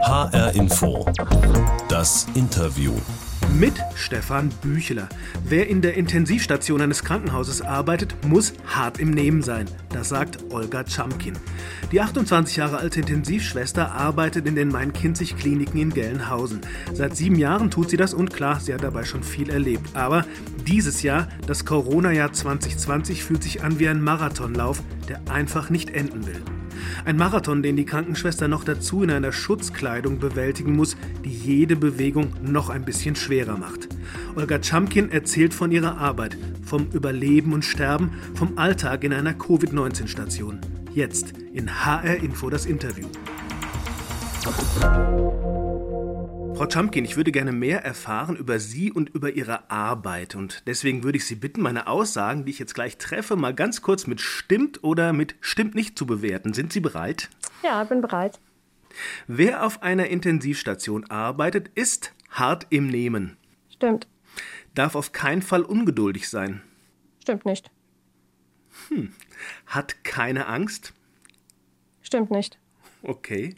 HR Info. Das Interview. Mit Stefan Bücheler. Wer in der Intensivstation eines Krankenhauses arbeitet, muss hart im Nehmen sein. Das sagt Olga Chamkin. Die 28 Jahre alte Intensivschwester arbeitet in den Main-Kinzig-Kliniken in Gelnhausen. Seit sieben Jahren tut sie das und klar, sie hat dabei schon viel erlebt. Aber dieses Jahr, das Corona-Jahr 2020, fühlt sich an wie ein Marathonlauf, der einfach nicht enden will. Ein Marathon, den die Krankenschwester noch dazu in einer Schutzkleidung bewältigen muss, die jede Bewegung noch ein bisschen schwerer macht. Olga Chamkin erzählt von ihrer Arbeit, vom Überleben und Sterben, vom Alltag in einer Covid-19-Station. Jetzt in HR Info das Interview. Frau Chamkin, ich würde gerne mehr erfahren über Sie und über Ihre Arbeit. Und deswegen würde ich Sie bitten, meine Aussagen, die ich jetzt gleich treffe, mal ganz kurz mit stimmt oder mit stimmt nicht zu bewerten. Sind Sie bereit? Ja, bin bereit. Wer auf einer Intensivstation arbeitet, ist hart im Nehmen. Stimmt. Darf auf keinen Fall ungeduldig sein. Stimmt nicht. Hm. Hat keine Angst. Stimmt nicht. Okay.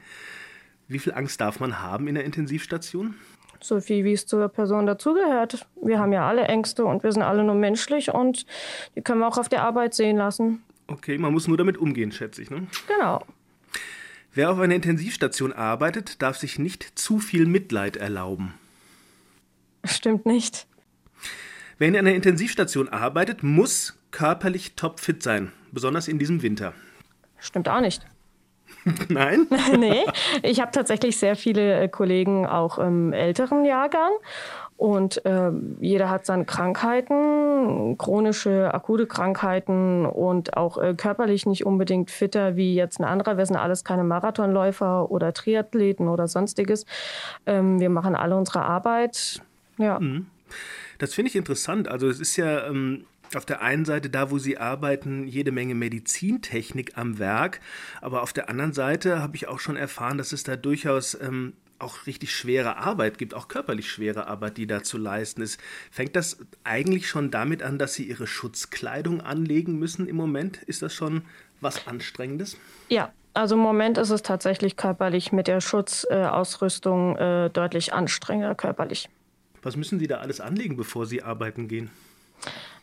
Wie viel Angst darf man haben in der Intensivstation? So viel, wie es zur Person dazugehört. Wir haben ja alle Ängste und wir sind alle nur menschlich und die können wir auch auf der Arbeit sehen lassen. Okay, man muss nur damit umgehen, schätze ich, ne? Genau. Wer auf einer Intensivstation arbeitet, darf sich nicht zu viel Mitleid erlauben. Stimmt nicht. Wer in einer Intensivstation arbeitet, muss körperlich topfit sein, besonders in diesem Winter. Stimmt auch nicht. Nein? nee, ich habe tatsächlich sehr viele äh, Kollegen auch im älteren Jahrgang. Und äh, jeder hat seine Krankheiten, chronische, akute Krankheiten und auch äh, körperlich nicht unbedingt fitter wie jetzt ein anderer. Wir sind alles keine Marathonläufer oder Triathleten oder sonstiges. Ähm, wir machen alle unsere Arbeit. Ja. Mhm. Das finde ich interessant. Also es ist ja ähm, auf der einen Seite, da wo Sie arbeiten, jede Menge Medizintechnik am Werk, aber auf der anderen Seite habe ich auch schon erfahren, dass es da durchaus ähm, auch richtig schwere Arbeit gibt, auch körperlich schwere Arbeit, die da zu leisten ist. Fängt das eigentlich schon damit an, dass Sie Ihre Schutzkleidung anlegen müssen im Moment? Ist das schon was Anstrengendes? Ja, also im Moment ist es tatsächlich körperlich mit der Schutzausrüstung äh, äh, deutlich anstrengender körperlich. Was müssen Sie da alles anlegen, bevor Sie arbeiten gehen?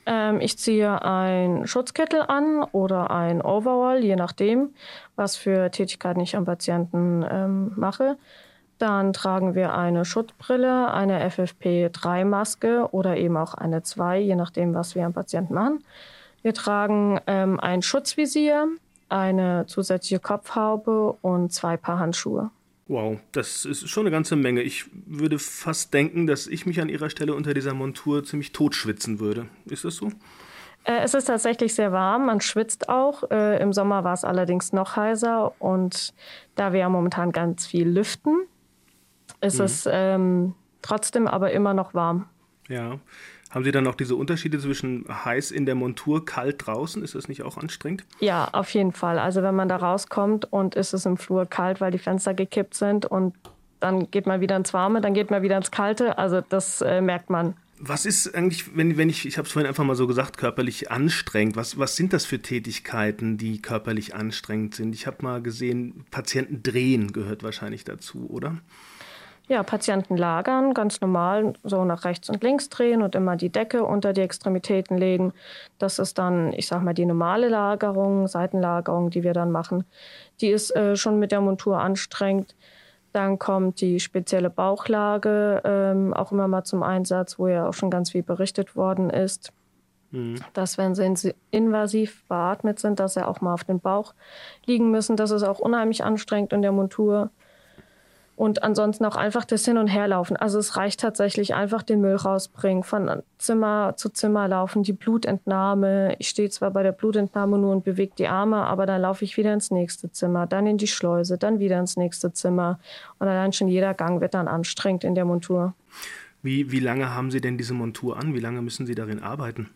Ähm, ich ziehe ein Schutzkittel an oder ein Overall, je nachdem, was für Tätigkeiten ich am Patienten ähm, mache. Dann tragen wir eine Schutzbrille, eine FFP3-Maske oder eben auch eine 2, je nachdem, was wir am Patienten machen. Wir tragen ähm, ein Schutzvisier, eine zusätzliche Kopfhaube und zwei Paar Handschuhe. Wow, das ist schon eine ganze Menge. Ich würde fast denken, dass ich mich an Ihrer Stelle unter dieser Montur ziemlich totschwitzen würde. Ist das so? Äh, es ist tatsächlich sehr warm, man schwitzt auch. Äh, Im Sommer war es allerdings noch heißer und da wir ja momentan ganz viel lüften, ist mhm. es ähm, trotzdem aber immer noch warm. Ja. Haben Sie dann noch diese Unterschiede zwischen heiß in der Montur, kalt draußen? Ist das nicht auch anstrengend? Ja, auf jeden Fall. Also wenn man da rauskommt und ist es im Flur kalt, weil die Fenster gekippt sind und dann geht man wieder ins Warme, dann geht man wieder ins Kalte. Also das äh, merkt man. Was ist eigentlich, wenn, wenn ich, ich habe es vorhin einfach mal so gesagt, körperlich anstrengend? Was, was sind das für Tätigkeiten, die körperlich anstrengend sind? Ich habe mal gesehen, Patienten drehen gehört wahrscheinlich dazu, oder? Ja, Patienten lagern, ganz normal, so nach rechts und links drehen und immer die Decke unter die Extremitäten legen. Das ist dann, ich sag mal, die normale Lagerung, Seitenlagerung, die wir dann machen. Die ist äh, schon mit der Montur anstrengend. Dann kommt die spezielle Bauchlage ähm, auch immer mal zum Einsatz, wo ja auch schon ganz viel berichtet worden ist. Mhm. Dass, wenn sie invasiv beatmet sind, dass sie auch mal auf den Bauch liegen müssen. Das ist auch unheimlich anstrengend in der Montur und ansonsten auch einfach das Hin- und Herlaufen. Also es reicht tatsächlich einfach den Müll rausbringen, von Zimmer zu Zimmer laufen, die Blutentnahme. Ich stehe zwar bei der Blutentnahme nur und bewege die Arme, aber dann laufe ich wieder ins nächste Zimmer, dann in die Schleuse, dann wieder ins nächste Zimmer. Und allein schon jeder Gang wird dann anstrengend in der Montur. Wie, wie lange haben Sie denn diese Montur an? Wie lange müssen Sie darin arbeiten?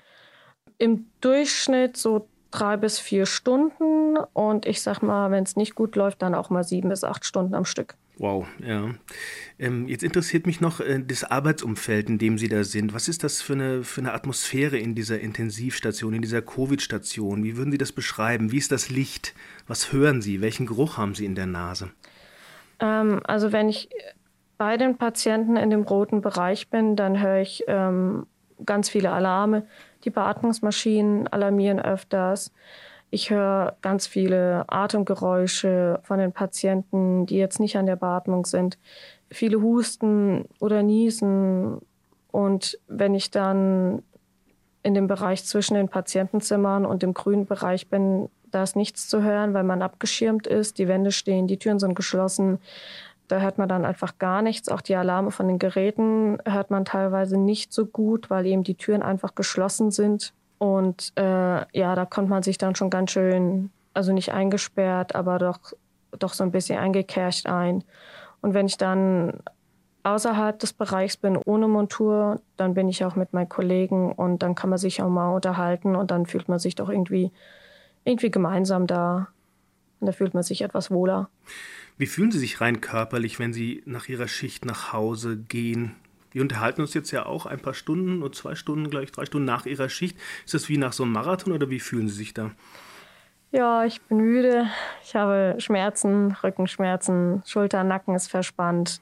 Im Durchschnitt so drei bis vier Stunden und ich sag mal, wenn es nicht gut läuft, dann auch mal sieben bis acht Stunden am Stück. Wow, ja. Ähm, jetzt interessiert mich noch äh, das Arbeitsumfeld, in dem Sie da sind. Was ist das für eine, für eine Atmosphäre in dieser Intensivstation, in dieser Covid-Station? Wie würden Sie das beschreiben? Wie ist das Licht? Was hören Sie? Welchen Geruch haben Sie in der Nase? Ähm, also wenn ich bei den Patienten in dem roten Bereich bin, dann höre ich ähm, ganz viele Alarme. Die Beatmungsmaschinen alarmieren öfters. Ich höre ganz viele Atemgeräusche von den Patienten, die jetzt nicht an der Beatmung sind. Viele husten oder niesen. Und wenn ich dann in dem Bereich zwischen den Patientenzimmern und dem grünen Bereich bin, da ist nichts zu hören, weil man abgeschirmt ist. Die Wände stehen, die Türen sind geschlossen. Da hört man dann einfach gar nichts. Auch die Alarme von den Geräten hört man teilweise nicht so gut, weil eben die Türen einfach geschlossen sind. Und äh, ja, da kommt man sich dann schon ganz schön, also nicht eingesperrt, aber doch, doch so ein bisschen eingekercht ein. Und wenn ich dann außerhalb des Bereichs bin, ohne Montur, dann bin ich auch mit meinen Kollegen und dann kann man sich auch mal unterhalten und dann fühlt man sich doch irgendwie, irgendwie gemeinsam da. Und da fühlt man sich etwas wohler. Wie fühlen Sie sich rein körperlich, wenn Sie nach Ihrer Schicht nach Hause gehen? Wir unterhalten uns jetzt ja auch ein paar Stunden oder zwei Stunden, gleich drei Stunden nach Ihrer Schicht. Ist das wie nach so einem Marathon oder wie fühlen Sie sich da? Ja, ich bin müde. Ich habe Schmerzen, Rückenschmerzen, Schulter, Nacken ist verspannt.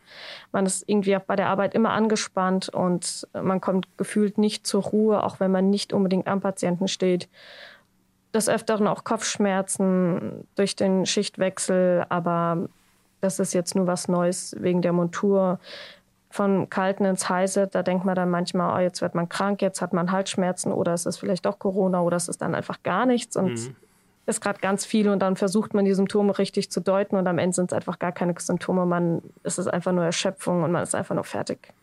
Man ist irgendwie auch bei der Arbeit immer angespannt und man kommt gefühlt nicht zur Ruhe, auch wenn man nicht unbedingt am Patienten steht. Des Öfteren auch Kopfschmerzen durch den Schichtwechsel, aber das ist jetzt nur was Neues wegen der Montur. Von kalten ins heiße, da denkt man dann manchmal, oh, jetzt wird man krank, jetzt hat man Halsschmerzen oder es ist vielleicht doch Corona oder es ist dann einfach gar nichts. Und mhm ist gerade ganz viel und dann versucht man die Symptome richtig zu deuten und am Ende sind es einfach gar keine Symptome. Man, es ist einfach nur Erschöpfung und man ist einfach nur fertig.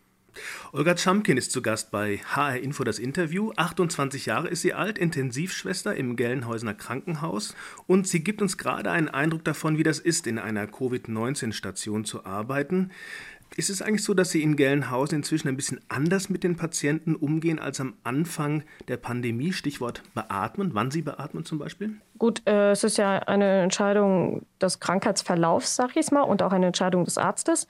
Olga Chamkin ist zu Gast bei HR Info das Interview. 28 Jahre ist sie alt, Intensivschwester im Gelnhäusener Krankenhaus und sie gibt uns gerade einen Eindruck davon, wie das ist, in einer Covid-19-Station zu arbeiten. Ist es eigentlich so, dass Sie in Gelnhausen inzwischen ein bisschen anders mit den Patienten umgehen als am Anfang der Pandemie? Stichwort beatmen, wann Sie beatmen zum Beispiel? Gut, äh, es ist ja eine Entscheidung des Krankheitsverlaufs, sag ich mal, und auch eine Entscheidung des Arztes,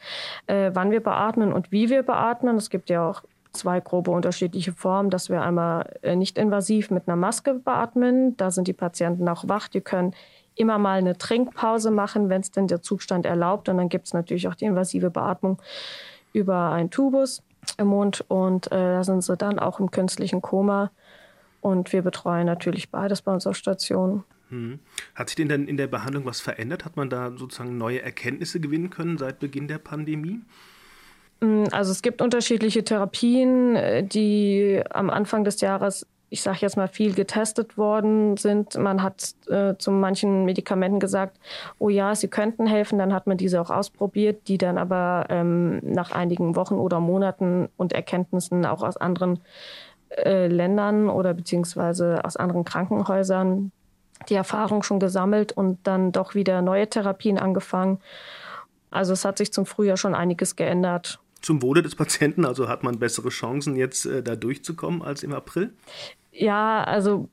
äh, wann wir beatmen und wie wir beatmen. Es gibt ja auch zwei grobe unterschiedliche Formen, dass wir einmal äh, nicht invasiv mit einer Maske beatmen. Da sind die Patienten auch wach, die können immer mal eine Trinkpause machen, wenn es denn der Zustand erlaubt. Und dann gibt es natürlich auch die invasive Beatmung über einen Tubus im Mund. Und äh, da sind sie dann auch im künstlichen Koma. Und wir betreuen natürlich beides bei unserer Station. Hm. Hat sich denn dann in der Behandlung was verändert? Hat man da sozusagen neue Erkenntnisse gewinnen können seit Beginn der Pandemie? Hm, also es gibt unterschiedliche Therapien, äh, die am Anfang des Jahres ich sage jetzt mal, viel getestet worden sind. Man hat äh, zu manchen Medikamenten gesagt, oh ja, sie könnten helfen. Dann hat man diese auch ausprobiert, die dann aber ähm, nach einigen Wochen oder Monaten und Erkenntnissen auch aus anderen äh, Ländern oder beziehungsweise aus anderen Krankenhäusern die Erfahrung schon gesammelt und dann doch wieder neue Therapien angefangen. Also es hat sich zum Frühjahr schon einiges geändert zum Wohle des Patienten? Also hat man bessere Chancen, jetzt äh, da durchzukommen als im April? Ja, also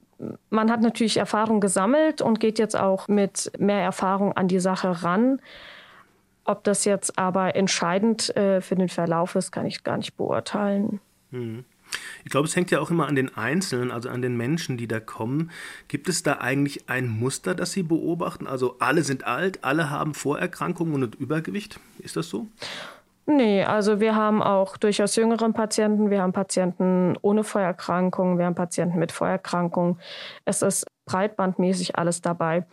man hat natürlich Erfahrung gesammelt und geht jetzt auch mit mehr Erfahrung an die Sache ran. Ob das jetzt aber entscheidend äh, für den Verlauf ist, kann ich gar nicht beurteilen. Hm. Ich glaube, es hängt ja auch immer an den Einzelnen, also an den Menschen, die da kommen. Gibt es da eigentlich ein Muster, das Sie beobachten? Also alle sind alt, alle haben Vorerkrankungen und Übergewicht. Ist das so? Nee, also wir haben auch durchaus jüngere Patienten, wir haben Patienten ohne Vorerkrankungen, wir haben Patienten mit Vorerkrankungen. Es ist breitbandmäßig alles dabei.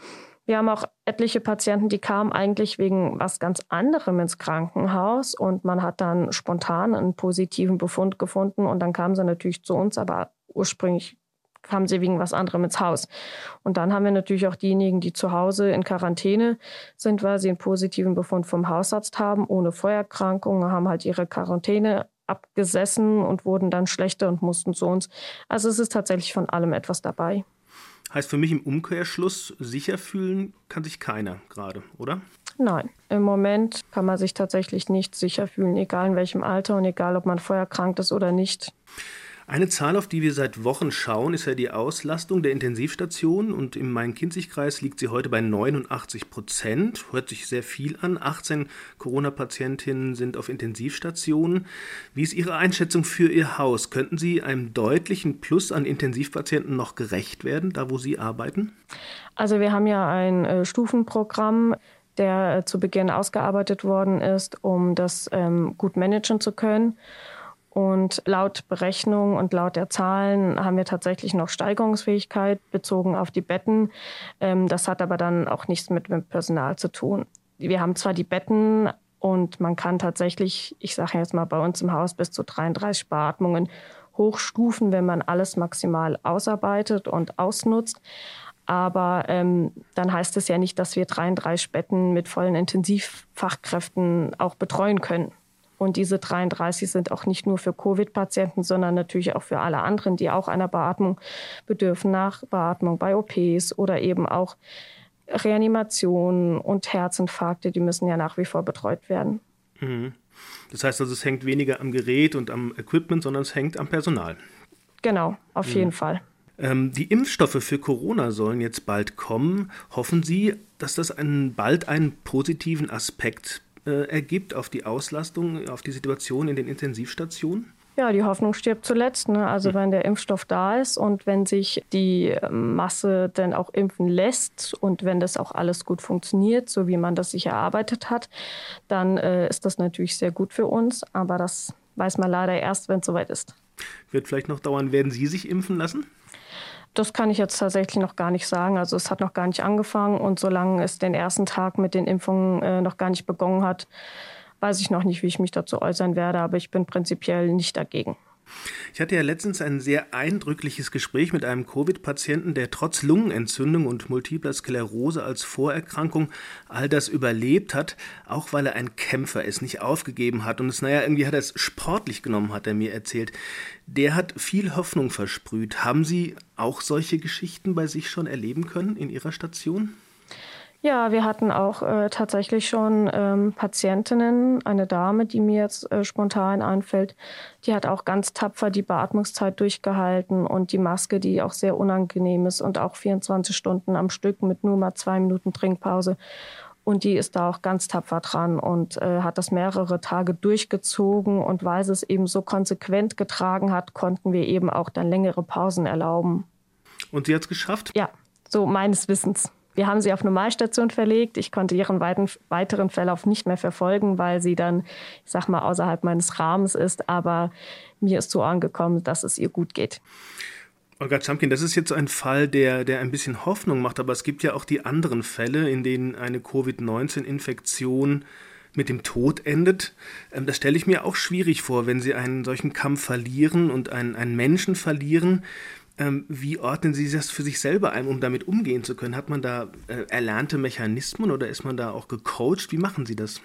Wir haben auch etliche Patienten, die kamen eigentlich wegen was ganz anderem ins Krankenhaus und man hat dann spontan einen positiven Befund gefunden und dann kamen sie natürlich zu uns, aber ursprünglich kamen sie wegen was anderem ins Haus. Und dann haben wir natürlich auch diejenigen, die zu Hause in Quarantäne sind, weil sie einen positiven Befund vom Hausarzt haben, ohne Vorerkrankungen, haben halt ihre Quarantäne abgesessen und wurden dann schlechter und mussten zu uns. Also es ist tatsächlich von allem etwas dabei. Heißt für mich im Umkehrschluss, sicher fühlen kann sich keiner gerade, oder? Nein, im Moment kann man sich tatsächlich nicht sicher fühlen, egal in welchem Alter und egal, ob man vorher krank ist oder nicht. Eine Zahl, auf die wir seit Wochen schauen, ist ja die Auslastung der Intensivstationen und im Main-Kinzig-Kreis liegt sie heute bei 89 Prozent. Hört sich sehr viel an. 18 Corona-Patientinnen sind auf Intensivstationen. Wie ist Ihre Einschätzung für Ihr Haus? Könnten Sie einem deutlichen Plus an Intensivpatienten noch gerecht werden, da wo Sie arbeiten? Also wir haben ja ein äh, Stufenprogramm der äh, zu Beginn ausgearbeitet worden ist, um das ähm, gut managen zu können. Und laut Berechnung und laut der Zahlen haben wir tatsächlich noch Steigerungsfähigkeit bezogen auf die Betten. Ähm, das hat aber dann auch nichts mit dem Personal zu tun. Wir haben zwar die Betten und man kann tatsächlich, ich sage jetzt mal bei uns im Haus bis zu 33 Beatmungen hochstufen, wenn man alles maximal ausarbeitet und ausnutzt. Aber ähm, dann heißt es ja nicht, dass wir 33 Betten mit vollen Intensivfachkräften auch betreuen können. Und diese 33 sind auch nicht nur für Covid-Patienten, sondern natürlich auch für alle anderen, die auch einer Beatmung bedürfen, nach Beatmung bei OPs oder eben auch Reanimation und Herzinfarkte, die müssen ja nach wie vor betreut werden. Mhm. Das heißt also, es hängt weniger am Gerät und am Equipment, sondern es hängt am Personal. Genau, auf mhm. jeden Fall. Ähm, die Impfstoffe für Corona sollen jetzt bald kommen. Hoffen Sie, dass das einen, bald einen positiven Aspekt äh, ergibt auf die Auslastung, auf die Situation in den Intensivstationen? Ja, die Hoffnung stirbt zuletzt. Ne? Also hm. wenn der Impfstoff da ist und wenn sich die Masse dann auch impfen lässt und wenn das auch alles gut funktioniert, so wie man das sich erarbeitet hat, dann äh, ist das natürlich sehr gut für uns. Aber das weiß man leider erst, wenn es soweit ist. Wird vielleicht noch dauern. Werden Sie sich impfen lassen? Das kann ich jetzt tatsächlich noch gar nicht sagen. Also es hat noch gar nicht angefangen und solange es den ersten Tag mit den Impfungen äh, noch gar nicht begonnen hat, weiß ich noch nicht, wie ich mich dazu äußern werde, aber ich bin prinzipiell nicht dagegen. Ich hatte ja letztens ein sehr eindrückliches Gespräch mit einem Covid-Patienten, der trotz Lungenentzündung und multipler Sklerose als Vorerkrankung all das überlebt hat, auch weil er ein Kämpfer ist, nicht aufgegeben hat und es, naja, irgendwie hat er es sportlich genommen, hat er mir erzählt. Der hat viel Hoffnung versprüht. Haben Sie auch solche Geschichten bei sich schon erleben können in Ihrer Station? Ja, wir hatten auch äh, tatsächlich schon ähm, Patientinnen, eine Dame, die mir jetzt äh, spontan einfällt, die hat auch ganz tapfer die Beatmungszeit durchgehalten und die Maske, die auch sehr unangenehm ist und auch 24 Stunden am Stück mit nur mal zwei Minuten Trinkpause. Und die ist da auch ganz tapfer dran und äh, hat das mehrere Tage durchgezogen. Und weil sie es eben so konsequent getragen hat, konnten wir eben auch dann längere Pausen erlauben. Und sie hat es geschafft? Ja, so meines Wissens. Wir haben sie auf Normalstation verlegt. Ich konnte ihren weiten, weiteren Verlauf nicht mehr verfolgen, weil sie dann, ich sag mal, außerhalb meines Rahmens ist. Aber mir ist so angekommen, dass es ihr gut geht. Olga Chamkin, das ist jetzt ein Fall, der, der ein bisschen Hoffnung macht, aber es gibt ja auch die anderen Fälle, in denen eine Covid-19-Infektion mit dem Tod endet. Ähm, das stelle ich mir auch schwierig vor, wenn Sie einen solchen Kampf verlieren und einen, einen Menschen verlieren. Ähm, wie ordnen Sie das für sich selber ein, um damit umgehen zu können? Hat man da äh, erlernte Mechanismen oder ist man da auch gecoacht? Wie machen Sie das?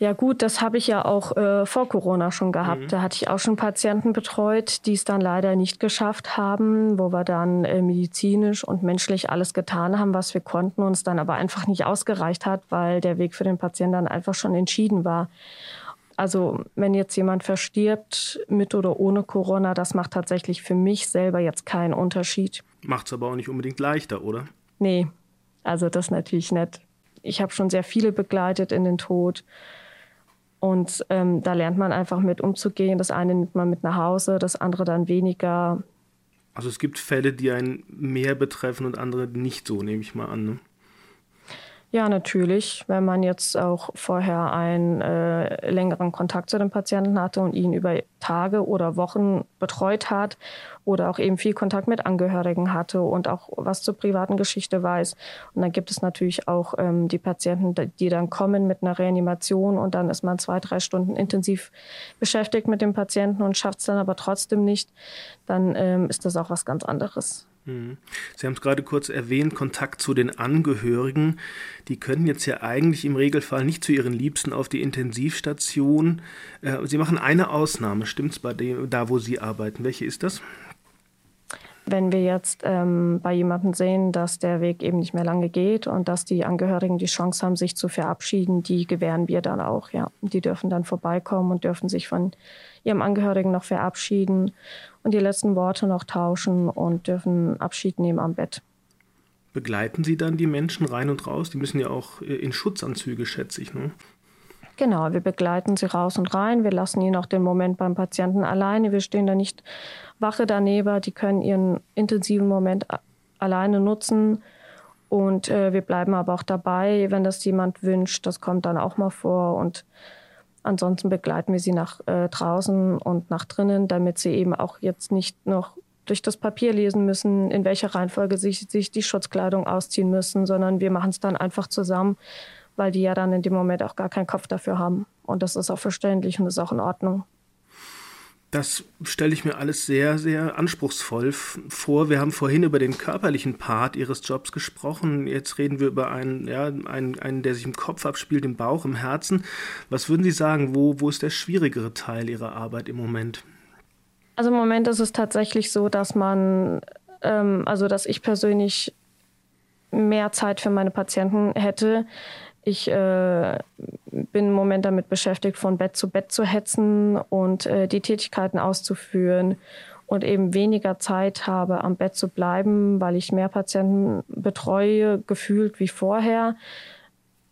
Ja gut, das habe ich ja auch äh, vor Corona schon gehabt. Mhm. Da hatte ich auch schon Patienten betreut, die es dann leider nicht geschafft haben, wo wir dann äh, medizinisch und menschlich alles getan haben, was wir konnten, uns dann aber einfach nicht ausgereicht hat, weil der Weg für den Patienten dann einfach schon entschieden war. Also wenn jetzt jemand verstirbt mit oder ohne Corona, das macht tatsächlich für mich selber jetzt keinen Unterschied. Macht es aber auch nicht unbedingt leichter, oder? Nee, also das natürlich nicht. Ich habe schon sehr viele begleitet in den Tod. Und ähm, da lernt man einfach mit umzugehen. Das eine nimmt man mit nach Hause, das andere dann weniger. Also es gibt Fälle, die einen mehr betreffen und andere nicht so, nehme ich mal an. Ne? Ja, natürlich. Wenn man jetzt auch vorher einen äh, längeren Kontakt zu dem Patienten hatte und ihn über Tage oder Wochen betreut hat oder auch eben viel Kontakt mit Angehörigen hatte und auch was zur privaten Geschichte weiß. Und dann gibt es natürlich auch ähm, die Patienten, die dann kommen mit einer Reanimation und dann ist man zwei, drei Stunden intensiv beschäftigt mit dem Patienten und schafft es dann aber trotzdem nicht. Dann ähm, ist das auch was ganz anderes. Mhm. Sie haben es gerade kurz erwähnt, Kontakt zu den Angehörigen. Die können jetzt ja eigentlich im Regelfall nicht zu ihren Liebsten auf die Intensivstation. Äh, Sie machen eine Ausnahme, stimmt es bei dem, da, wo Sie arbeiten? Welche ist das? Wenn wir jetzt ähm, bei jemandem sehen, dass der Weg eben nicht mehr lange geht und dass die Angehörigen die Chance haben, sich zu verabschieden, die gewähren wir dann auch, ja. Die dürfen dann vorbeikommen und dürfen sich von ihrem Angehörigen noch verabschieden und die letzten Worte noch tauschen und dürfen Abschied nehmen am Bett. Begleiten Sie dann die Menschen rein und raus? Die müssen ja auch äh, in Schutzanzüge, schätze ich, ne? Genau, wir begleiten sie raus und rein. Wir lassen ihn auch den Moment beim Patienten alleine. Wir stehen da nicht Wache daneben. Die können ihren intensiven Moment alleine nutzen Und äh, wir bleiben aber auch dabei, wenn das jemand wünscht. Das kommt dann auch mal vor. Und ansonsten begleiten wir sie nach äh, draußen und nach drinnen, damit sie eben auch jetzt nicht noch durch das Papier lesen müssen, in welcher Reihenfolge sich, sich die Schutzkleidung ausziehen müssen, sondern wir machen es dann einfach zusammen, weil die ja dann in dem Moment auch gar keinen Kopf dafür haben. Und das ist auch verständlich und ist auch in Ordnung. Das stelle ich mir alles sehr, sehr anspruchsvoll vor. Wir haben vorhin über den körperlichen Part Ihres Jobs gesprochen. Jetzt reden wir über einen, ja, einen, einen der sich im Kopf abspielt, im Bauch, im Herzen. Was würden Sie sagen, wo, wo ist der schwierigere Teil Ihrer Arbeit im Moment? Also im Moment ist es tatsächlich so, dass man, ähm, also dass ich persönlich mehr Zeit für meine Patienten hätte. Ich äh, bin im Moment damit beschäftigt, von Bett zu Bett zu hetzen und äh, die Tätigkeiten auszuführen und eben weniger Zeit habe, am Bett zu bleiben, weil ich mehr Patienten betreue, gefühlt wie vorher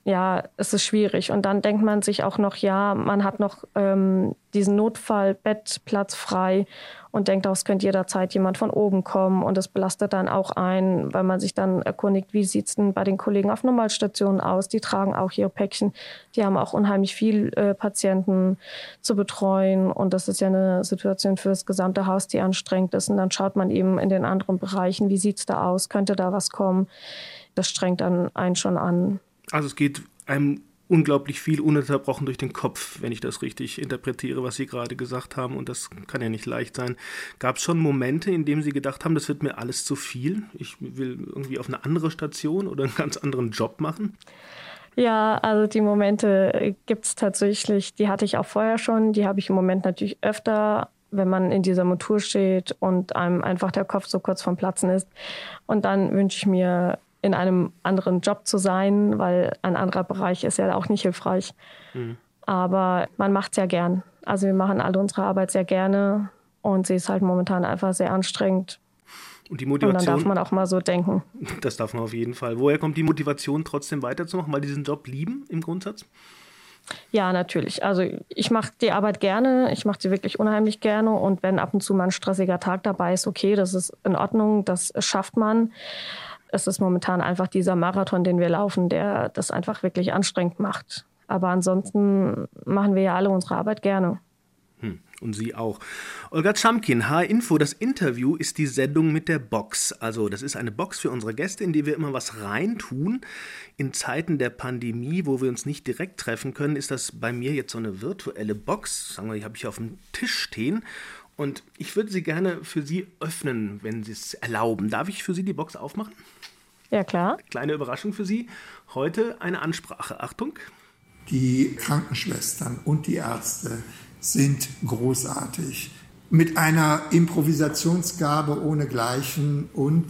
ja, es ist schwierig. Und dann denkt man sich auch noch, ja, man hat noch ähm, diesen Notfallbettplatz frei und denkt auch, es könnte jederzeit jemand von oben kommen. Und es belastet dann auch ein, weil man sich dann erkundigt, wie sieht es denn bei den Kollegen auf Normalstationen aus? Die tragen auch ihre Päckchen. Die haben auch unheimlich viel äh, Patienten zu betreuen. Und das ist ja eine Situation für das gesamte Haus, die anstrengend ist. Und dann schaut man eben in den anderen Bereichen, wie sieht es da aus? Könnte da was kommen? Das strengt dann einen schon an. Also es geht einem unglaublich viel ununterbrochen durch den Kopf, wenn ich das richtig interpretiere, was Sie gerade gesagt haben. Und das kann ja nicht leicht sein. Gab es schon Momente, in denen Sie gedacht haben, das wird mir alles zu viel? Ich will irgendwie auf eine andere Station oder einen ganz anderen Job machen? Ja, also die Momente gibt es tatsächlich. Die hatte ich auch vorher schon. Die habe ich im Moment natürlich öfter, wenn man in dieser Montur steht und einem einfach der Kopf so kurz vom Platzen ist. Und dann wünsche ich mir in einem anderen Job zu sein, weil ein anderer Bereich ist ja auch nicht hilfreich. Mhm. Aber man macht es ja gern. Also wir machen alle unsere Arbeit sehr gerne und sie ist halt momentan einfach sehr anstrengend. Und die Motivation. Und dann darf man auch mal so denken. Das darf man auf jeden Fall. Woher kommt die Motivation, trotzdem weiterzumachen, weil diesen Job lieben im Grundsatz? Ja, natürlich. Also ich mache die Arbeit gerne, ich mache sie wirklich unheimlich gerne und wenn ab und zu mal ein stressiger Tag dabei ist, okay, das ist in Ordnung, das schafft man es ist momentan einfach dieser Marathon, den wir laufen, der das einfach wirklich anstrengend macht. Aber ansonsten machen wir ja alle unsere Arbeit gerne. Hm, und Sie auch. Olga Chamkin, H-Info, das Interview ist die Sendung mit der Box. Also, das ist eine Box für unsere Gäste, in die wir immer was reintun. In Zeiten der Pandemie, wo wir uns nicht direkt treffen können, ist das bei mir jetzt so eine virtuelle Box. Sagen wir, die habe ich auf dem Tisch stehen. Und ich würde sie gerne für Sie öffnen, wenn Sie es erlauben. Darf ich für Sie die Box aufmachen? Ja, klar. Kleine Überraschung für Sie. Heute eine Ansprache. Achtung. Die Krankenschwestern und die Ärzte sind großartig. Mit einer Improvisationsgabe ohnegleichen und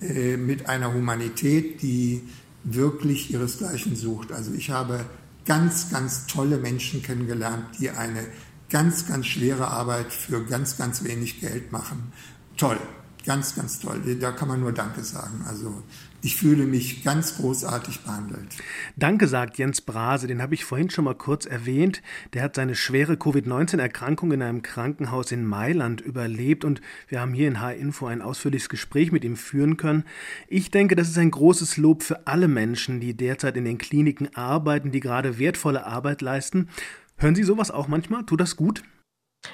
äh, mit einer Humanität, die wirklich ihresgleichen sucht. Also ich habe ganz, ganz tolle Menschen kennengelernt, die eine ganz, ganz schwere Arbeit für ganz, ganz wenig Geld machen. Toll, ganz, ganz toll. Da kann man nur Danke sagen. Also ich fühle mich ganz großartig behandelt. Danke, sagt Jens Brase, den habe ich vorhin schon mal kurz erwähnt. Der hat seine schwere Covid-19-Erkrankung in einem Krankenhaus in Mailand überlebt und wir haben hier in H-Info ein ausführliches Gespräch mit ihm führen können. Ich denke, das ist ein großes Lob für alle Menschen, die derzeit in den Kliniken arbeiten, die gerade wertvolle Arbeit leisten. Hören Sie sowas auch manchmal? Tut das gut?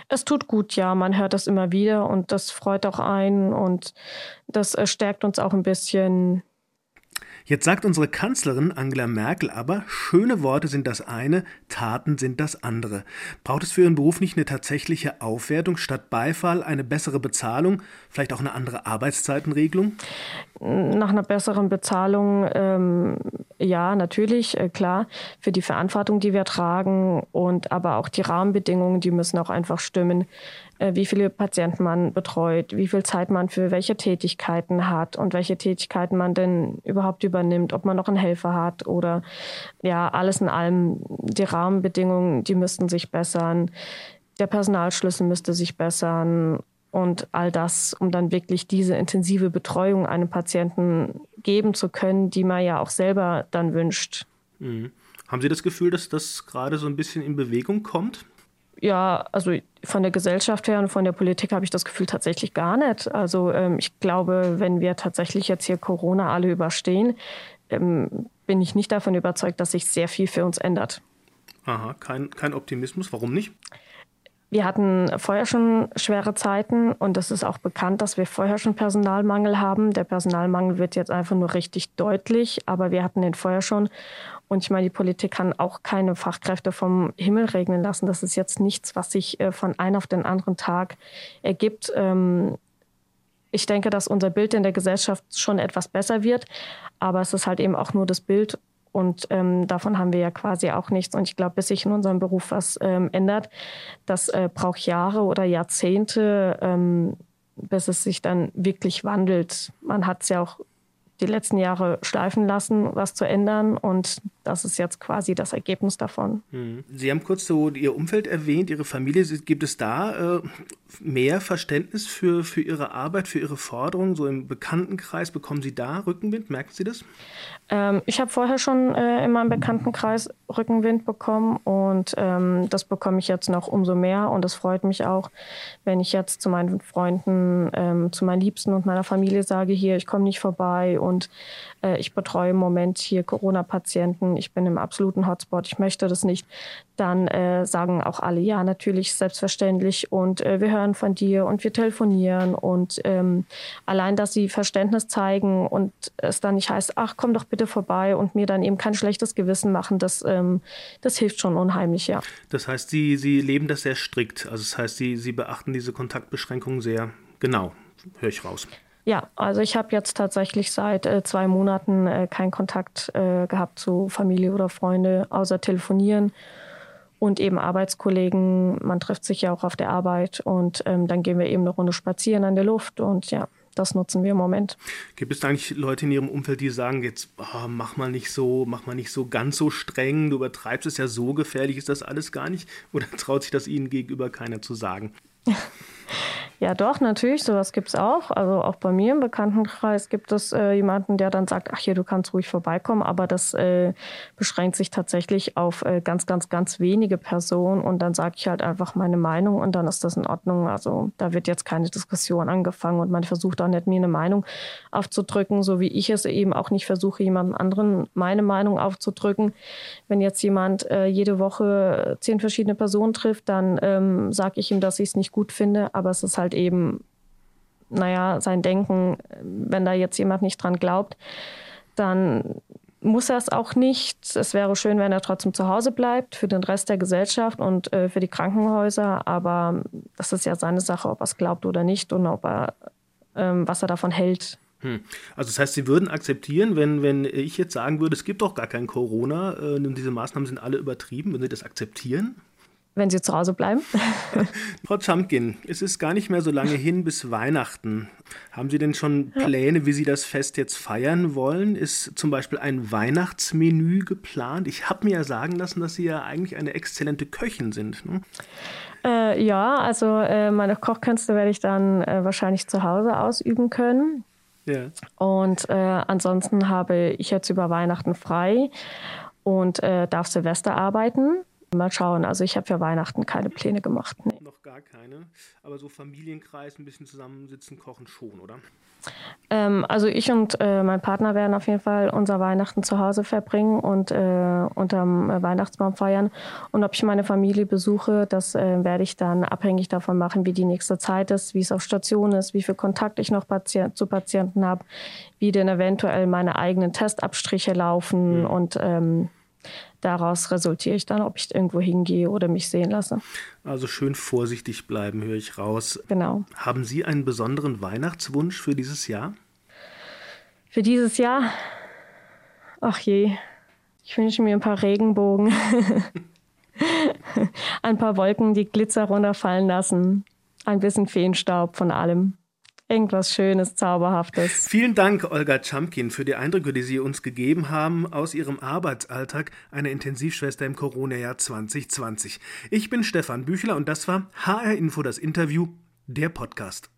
Es tut gut, ja. Man hört das immer wieder und das freut auch einen und das äh, stärkt uns auch ein bisschen Jetzt sagt unsere Kanzlerin Angela Merkel aber, schöne Worte sind das eine, Taten sind das andere. Braucht es für Ihren Beruf nicht eine tatsächliche Aufwertung statt Beifall, eine bessere Bezahlung, vielleicht auch eine andere Arbeitszeitenregelung? Nach einer besseren Bezahlung, ähm, ja, natürlich, äh, klar, für die Verantwortung, die wir tragen und aber auch die Rahmenbedingungen, die müssen auch einfach stimmen. Äh, wie viele Patienten man betreut, wie viel Zeit man für welche Tätigkeiten hat und welche Tätigkeiten man denn überhaupt übernimmt, ob man noch einen Helfer hat oder ja, alles in allem, die Rahmenbedingungen, die müssten sich bessern, der Personalschlüssel müsste sich bessern und all das, um dann wirklich diese intensive Betreuung einem Patienten geben zu können, die man ja auch selber dann wünscht. Mhm. Haben Sie das Gefühl, dass das gerade so ein bisschen in Bewegung kommt? Ja, also von der Gesellschaft her und von der Politik habe ich das Gefühl tatsächlich gar nicht. Also ähm, ich glaube, wenn wir tatsächlich jetzt hier Corona alle überstehen, ähm, bin ich nicht davon überzeugt, dass sich sehr viel für uns ändert. Aha, kein, kein Optimismus. Warum nicht? Wir hatten vorher schon schwere Zeiten und es ist auch bekannt, dass wir vorher schon Personalmangel haben. Der Personalmangel wird jetzt einfach nur richtig deutlich, aber wir hatten den vorher schon. Und ich meine, die Politik kann auch keine Fachkräfte vom Himmel regnen lassen. Das ist jetzt nichts, was sich äh, von einem auf den anderen Tag ergibt. Ähm, ich denke, dass unser Bild in der Gesellschaft schon etwas besser wird, aber es ist halt eben auch nur das Bild und ähm, davon haben wir ja quasi auch nichts. Und ich glaube, bis sich in unserem Beruf was ähm, ändert, das äh, braucht Jahre oder Jahrzehnte, ähm, bis es sich dann wirklich wandelt. Man hat es ja auch die letzten Jahre schleifen lassen, was zu ändern. Und das ist jetzt quasi das Ergebnis davon. Hm. Sie haben kurz so Ihr Umfeld erwähnt, Ihre Familie. Gibt es da äh, mehr Verständnis für, für Ihre Arbeit, für Ihre Forderungen? So im Bekanntenkreis bekommen Sie da Rückenwind? Merken Sie das? Ähm, ich habe vorher schon äh, in meinem Bekanntenkreis Rückenwind bekommen und ähm, das bekomme ich jetzt noch umso mehr. Und es freut mich auch, wenn ich jetzt zu meinen Freunden, ähm, zu meinen Liebsten und meiner Familie sage, hier, ich komme nicht vorbei und ich betreue im Moment hier Corona-Patienten, ich bin im absoluten Hotspot, ich möchte das nicht, dann äh, sagen auch alle, ja, natürlich, selbstverständlich. Und äh, wir hören von dir und wir telefonieren. Und ähm, allein, dass sie Verständnis zeigen und es dann nicht heißt, ach, komm doch bitte vorbei und mir dann eben kein schlechtes Gewissen machen, das, ähm, das hilft schon unheimlich, ja. Das heißt, Sie, sie leben das sehr strikt, also das heißt, Sie, sie beachten diese Kontaktbeschränkungen sehr. Genau, höre ich raus. Ja, also ich habe jetzt tatsächlich seit äh, zwei Monaten äh, keinen Kontakt äh, gehabt zu Familie oder Freunde, außer telefonieren und eben Arbeitskollegen. Man trifft sich ja auch auf der Arbeit und ähm, dann gehen wir eben eine Runde spazieren an der Luft und ja, das nutzen wir im Moment. Gibt es eigentlich Leute in Ihrem Umfeld, die sagen jetzt, oh, mach mal nicht so, mach mal nicht so ganz so streng, du übertreibst es ja so gefährlich, ist das alles gar nicht? Oder traut sich das Ihnen gegenüber keiner zu sagen? Ja, doch, natürlich, sowas gibt es auch. Also auch bei mir im Bekanntenkreis gibt es äh, jemanden, der dann sagt, ach hier, du kannst ruhig vorbeikommen, aber das äh, beschränkt sich tatsächlich auf äh, ganz, ganz, ganz wenige Personen und dann sage ich halt einfach meine Meinung und dann ist das in Ordnung. Also da wird jetzt keine Diskussion angefangen und man versucht auch nicht, mir eine Meinung aufzudrücken, so wie ich es eben auch nicht versuche, jemandem anderen meine Meinung aufzudrücken. Wenn jetzt jemand äh, jede Woche zehn verschiedene Personen trifft, dann ähm, sage ich ihm, dass ich es nicht gut finde, aber es ist halt eben, naja, sein Denken, wenn da jetzt jemand nicht dran glaubt, dann muss er es auch nicht. Es wäre schön, wenn er trotzdem zu Hause bleibt für den Rest der Gesellschaft und äh, für die Krankenhäuser. Aber das ist ja seine Sache, ob er es glaubt oder nicht und ob er, ähm, was er davon hält. Hm. Also das heißt, Sie würden akzeptieren, wenn, wenn ich jetzt sagen würde, es gibt doch gar kein Corona äh, und diese Maßnahmen sind alle übertrieben, würden Sie das akzeptieren? Wenn sie zu Hause bleiben. Frau Chamkin, es ist gar nicht mehr so lange hin bis Weihnachten. Haben Sie denn schon Pläne, wie Sie das Fest jetzt feiern wollen? Ist zum Beispiel ein Weihnachtsmenü geplant? Ich habe mir ja sagen lassen, dass Sie ja eigentlich eine exzellente Köchin sind. Ne? Äh, ja, also äh, meine Kochkünste werde ich dann äh, wahrscheinlich zu Hause ausüben können. Ja. Und äh, ansonsten habe ich jetzt über Weihnachten frei und äh, darf Silvester arbeiten. Mal schauen. Also ich habe für Weihnachten keine Pläne gemacht. Nee. Noch gar keine. Aber so Familienkreis, ein bisschen zusammensitzen, kochen schon, oder? Ähm, also ich und äh, mein Partner werden auf jeden Fall unser Weihnachten zu Hause verbringen und äh, unterm äh, Weihnachtsbaum feiern. Und ob ich meine Familie besuche, das äh, werde ich dann abhängig davon machen, wie die nächste Zeit ist, wie es auf Station ist, wie viel Kontakt ich noch Patient, zu Patienten habe, wie denn eventuell meine eigenen Testabstriche laufen mhm. und ähm, daraus resultiere ich dann, ob ich irgendwo hingehe oder mich sehen lasse. Also schön vorsichtig bleiben, höre ich raus. Genau. Haben Sie einen besonderen Weihnachtswunsch für dieses Jahr? Für dieses Jahr? Ach je, ich wünsche mir ein paar Regenbogen. ein paar Wolken, die Glitzer runterfallen lassen. Ein bisschen Feenstaub von allem irgendwas Schönes, Zauberhaftes. Vielen Dank, Olga Chamkin, für die Eindrücke, die Sie uns gegeben haben aus Ihrem Arbeitsalltag einer Intensivschwester im Corona-Jahr 2020. Ich bin Stefan Büchler und das war HR Info das Interview, der Podcast.